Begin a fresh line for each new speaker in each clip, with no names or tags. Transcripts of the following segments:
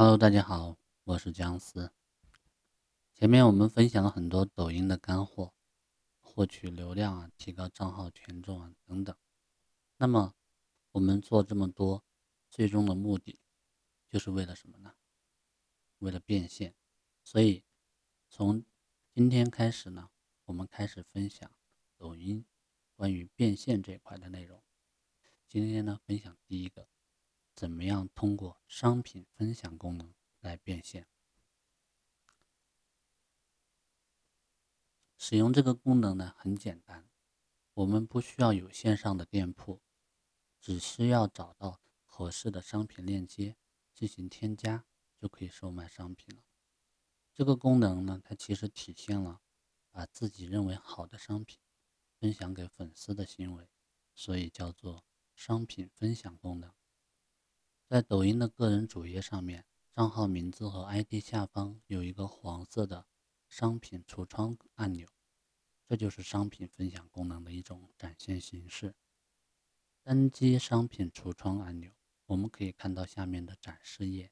Hello，大家好，我是姜思。前面我们分享了很多抖音的干货，获取流量啊，提高账号权重啊等等。那么我们做这么多，最终的目的就是为了什么呢？为了变现。所以从今天开始呢，我们开始分享抖音关于变现这块的内容。今天呢，分享第一个。怎么样通过商品分享功能来变现？使用这个功能呢很简单，我们不需要有线上的店铺，只需要找到合适的商品链接进行添加，就可以售卖商品了。这个功能呢，它其实体现了把自己认为好的商品分享给粉丝的行为，所以叫做商品分享功能。在抖音的个人主页上面，账号名字和 ID 下方有一个黄色的商品橱窗按钮，这就是商品分享功能的一种展现形式。单击商品橱窗按钮，我们可以看到下面的展示页。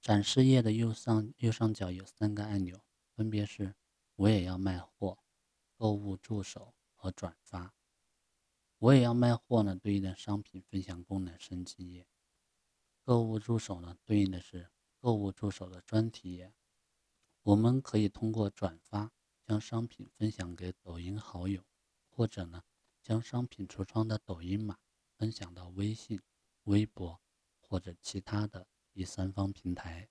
展示页的右上右上角有三个按钮，分别是“我也要卖货”、“购物助手”和“转发”。我也要卖货呢，对应的商品分享功能升级页。购物助手呢，对应的是购物助手的专题页。我们可以通过转发将商品分享给抖音好友，或者呢，将商品橱窗的抖音码分享到微信、微博或者其他的第三方平台。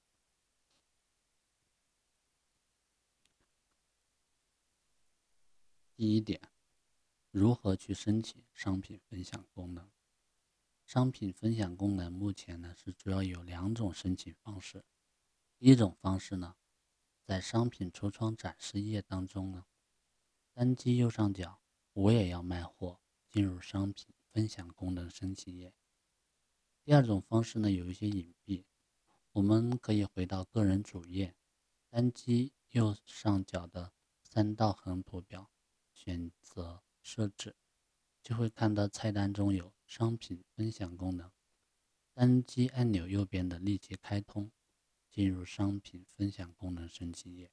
第一点，如何去申请商品分享功能？商品分享功能目前呢是主要有两种申请方式。第一种方式呢，在商品橱窗展示页当中呢，单击右上角“我也要卖货”，进入商品分享功能申请页。第二种方式呢有一些隐蔽，我们可以回到个人主页，单击右上角的三道横图标，选择设置。就会看到菜单中有商品分享功能，单击按钮右边的立即开通，进入商品分享功能申请页。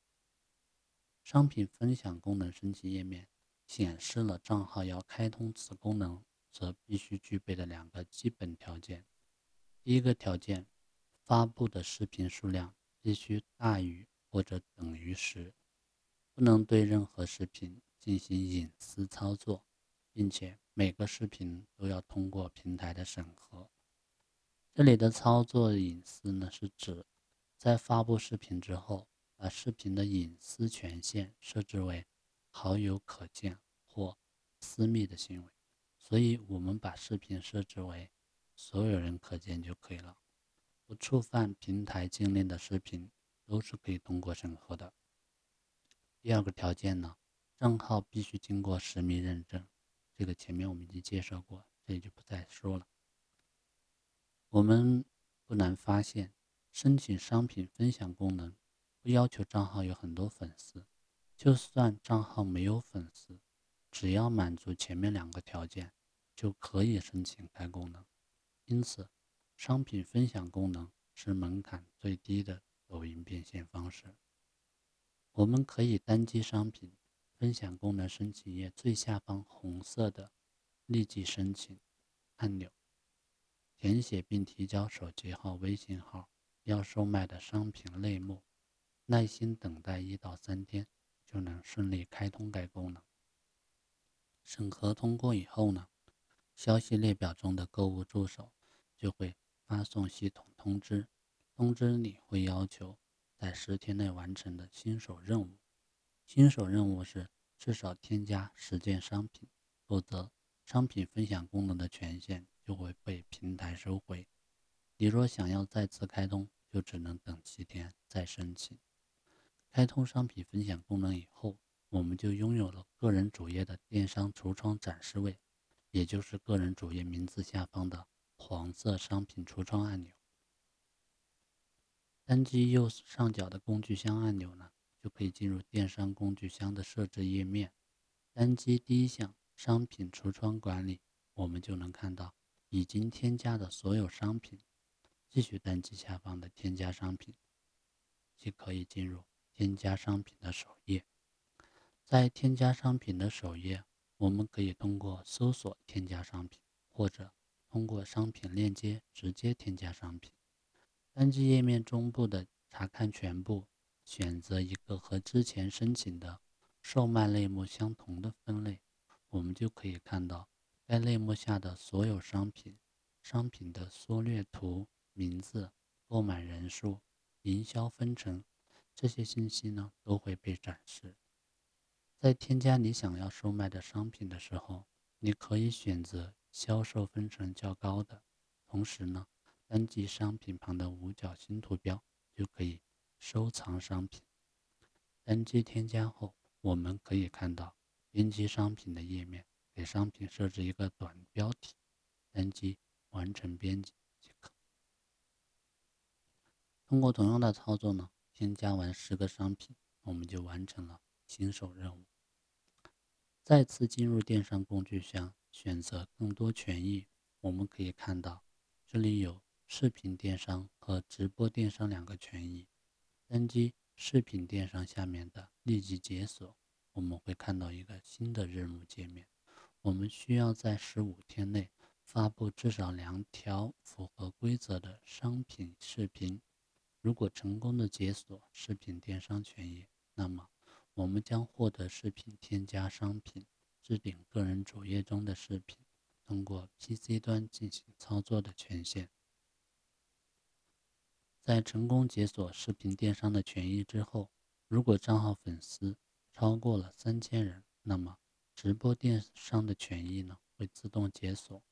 商品分享功能申请页面显示了账号要开通此功能则必须具备的两个基本条件。第一个条件，发布的视频数量必须大于或者等于十，不能对任何视频进行隐私操作。并且每个视频都要通过平台的审核。这里的操作隐私呢，是指在发布视频之后，把视频的隐私权限设置为好友可见或私密的行为。所以，我们把视频设置为所有人可见就可以了，不触犯平台禁令的视频都是可以通过审核的。第二个条件呢，账号必须经过实名认证。这个前面我们已经介绍过，这里就不再说了。我们不难发现，申请商品分享功能不要求账号有很多粉丝，就算账号没有粉丝，只要满足前面两个条件，就可以申请该功能。因此，商品分享功能是门槛最低的抖音变现方式。我们可以单击商品。分享功能申请页最下方红色的“立即申请”按钮，填写并提交手机号、微信号、要售卖的商品类目，耐心等待一到三天，就能顺利开通该功能。审核通过以后呢，消息列表中的购物助手就会发送系统通知，通知你会要求在十天内完成的新手任务。新手任务是至少添加十件商品，否则商品分享功能的权限就会被平台收回。你若想要再次开通，就只能等七天再申请。开通商品分享功能以后，我们就拥有了个人主页的电商橱窗展示位，也就是个人主页名字下方的黄色商品橱窗按钮。单击右上角的工具箱按钮呢？就可以进入电商工具箱的设置页面，单击第一项商品橱窗管理，我们就能看到已经添加的所有商品。继续单击下方的添加商品，即可以进入添加商品的首页。在添加商品的首页，我们可以通过搜索添加商品，或者通过商品链接直接添加商品。单击页面中部的查看全部，选择一个和之前申请的售卖类目相同的分类，我们就可以看到该类目下的所有商品、商品的缩略图。名字、购买人数、营销分成，这些信息呢都会被展示。在添加你想要售卖的商品的时候，你可以选择销售分成较高的。同时呢，单击商品旁的五角星图标就可以收藏商品。单击添加后，我们可以看到编辑商品的页面，给商品设置一个短标题，单击完成编辑即可。通过同样的操作呢，添加完十个商品，我们就完成了新手任务。再次进入电商工具箱，选择更多权益，我们可以看到这里有视频电商和直播电商两个权益。单击视频电商下面的立即解锁，我们会看到一个新的任务界面。我们需要在十五天内发布至少两条符合规则的商品视频。如果成功的解锁视频电商权益，那么我们将获得视频添加商品、置顶个人主页中的视频、通过 PC 端进行操作的权限。在成功解锁视频电商的权益之后，如果账号粉丝超过了三千人，那么直播电商的权益呢会自动解锁，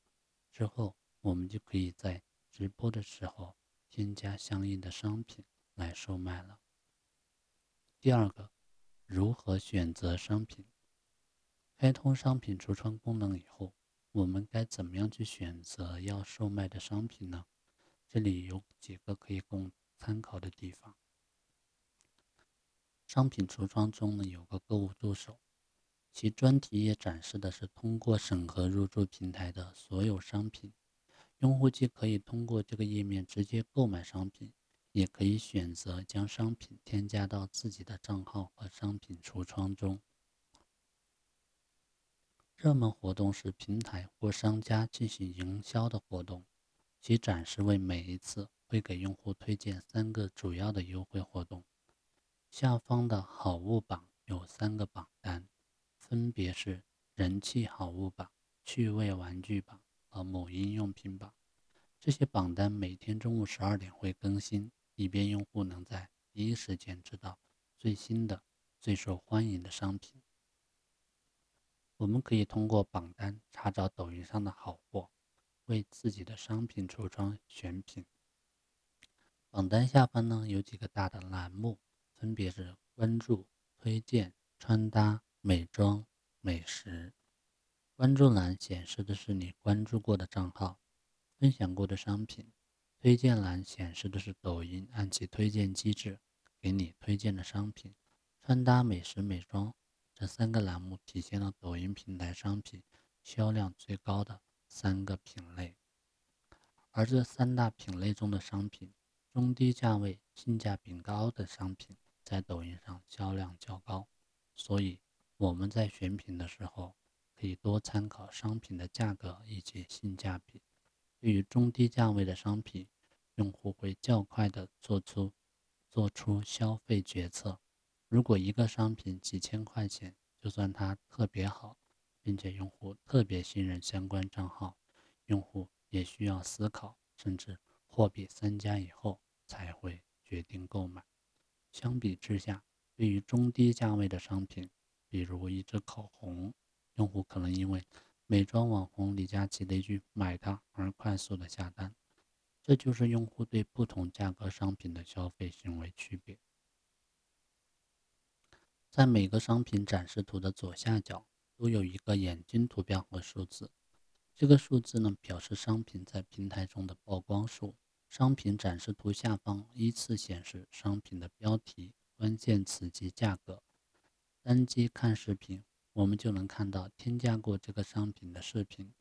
之后我们就可以在直播的时候。添加相应的商品来售卖了。第二个，如何选择商品？开通商品橱窗功能以后，我们该怎么样去选择要售卖的商品呢？这里有几个可以供参考的地方。商品橱窗中呢有个购物助手，其专题页展示的是通过审核入驻平台的所有商品。用户既可以通过这个页面直接购买商品，也可以选择将商品添加到自己的账号和商品橱窗中。热门活动是平台或商家进行营销的活动，其展示位每一次会给用户推荐三个主要的优惠活动。下方的好物榜有三个榜单，分别是人气好物榜、趣味玩具榜。和母婴用品榜，这些榜单每天中午十二点会更新，以便用户能在第一时间知道最新的、最受欢迎的商品。我们可以通过榜单查找抖音上的好货，为自己的商品橱窗选品。榜单下方呢有几个大的栏目，分别是关注、推荐、穿搭、美妆、美食。关注栏显示的是你关注过的账号、分享过的商品；推荐栏显示的是抖音按其推荐机制给你推荐的商品。穿搭、美食、美妆这三个栏目体现了抖音平台商品销量最高的三个品类。而这三大品类中的商品，中低价位、性价比高的商品在抖音上销量较高，所以我们在选品的时候。可以多参考商品的价格以及性价比。对于中低价位的商品，用户会较快的做出做出消费决策。如果一个商品几千块钱，就算它特别好，并且用户特别信任相关账号，用户也需要思考，甚至货比三家以后才会决定购买。相比之下，对于中低价位的商品，比如一支口红。用户可能因为美妆网红李佳琦的一句“买它”而快速的下单，这就是用户对不同价格商品的消费行为区别。在每个商品展示图的左下角都有一个眼睛图标和数字，这个数字呢表示商品在平台中的曝光数。商品展示图下方依次显示商品的标题、关键词及价格。单击看视频。我们就能看到添加过这个商品的视频。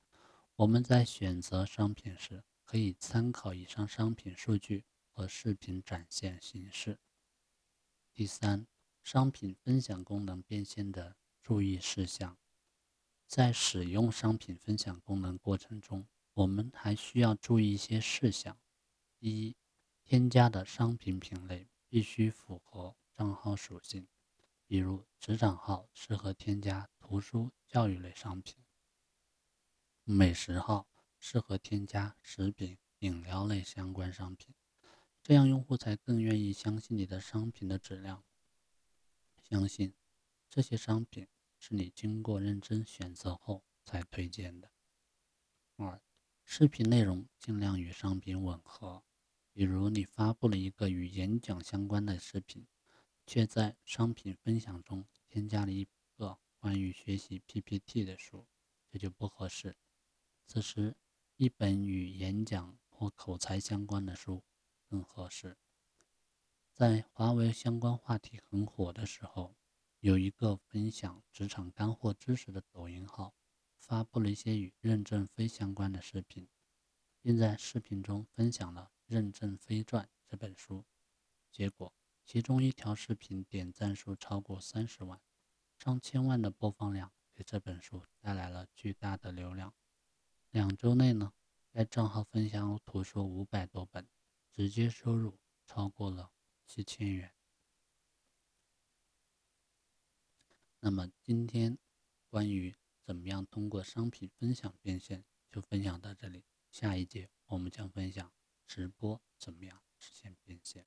我们在选择商品时，可以参考以上商品数据和视频展现形式。第三，商品分享功能变现的注意事项，在使用商品分享功能过程中，我们还需要注意一些事项。一，添加的商品品类必须符合账号属性，比如子账号适合添加图书、教育类商品，美食号适合添加食品、饮料类相关商品，这样用户才更愿意相信你的商品的质量，相信这些商品是你经过认真选择后才推荐的。二。视频内容尽量与商品吻合，比如你发布了一个与演讲相关的视频，却在商品分享中添加了一个关于学习 PPT 的书，这就不合适。此时，一本与演讲或口才相关的书更合适。在华为相关话题很火的时候，有一个分享职场干货知识的抖音号。发布了一些与任正非相关的视频，并在视频中分享了《任正非传》这本书。结果，其中一条视频点赞数超过三十万，上千万的播放量，给这本书带来了巨大的流量。两周内呢，该账号分享图书五百多本，直接收入超过了七千元。那么今天关于。怎么样通过商品分享变现？就分享到这里。下一节我们将分享直播怎么样实现变现。